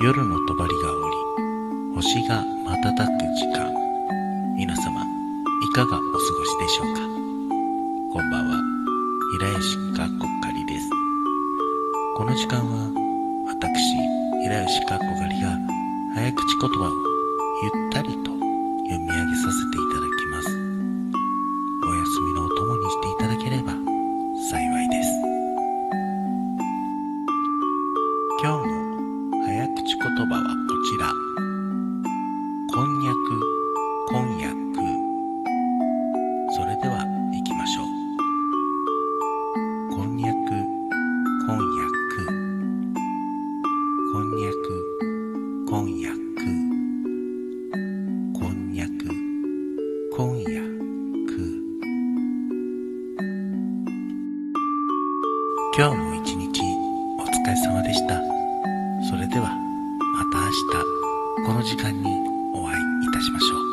夜の帳がおり、星が瞬く時間。皆様、いかがお過ごしでしょうか？こんばんは、平吉かっこかりです。この時間は、私、平吉かっこかりが、早口言葉をゆったりと読み上げさせていただきます。にゃく、こんやく。こんにゃく、こんやく。今日も一日お疲れ様でした。それではまた明日この時間にお会いいたしましょう。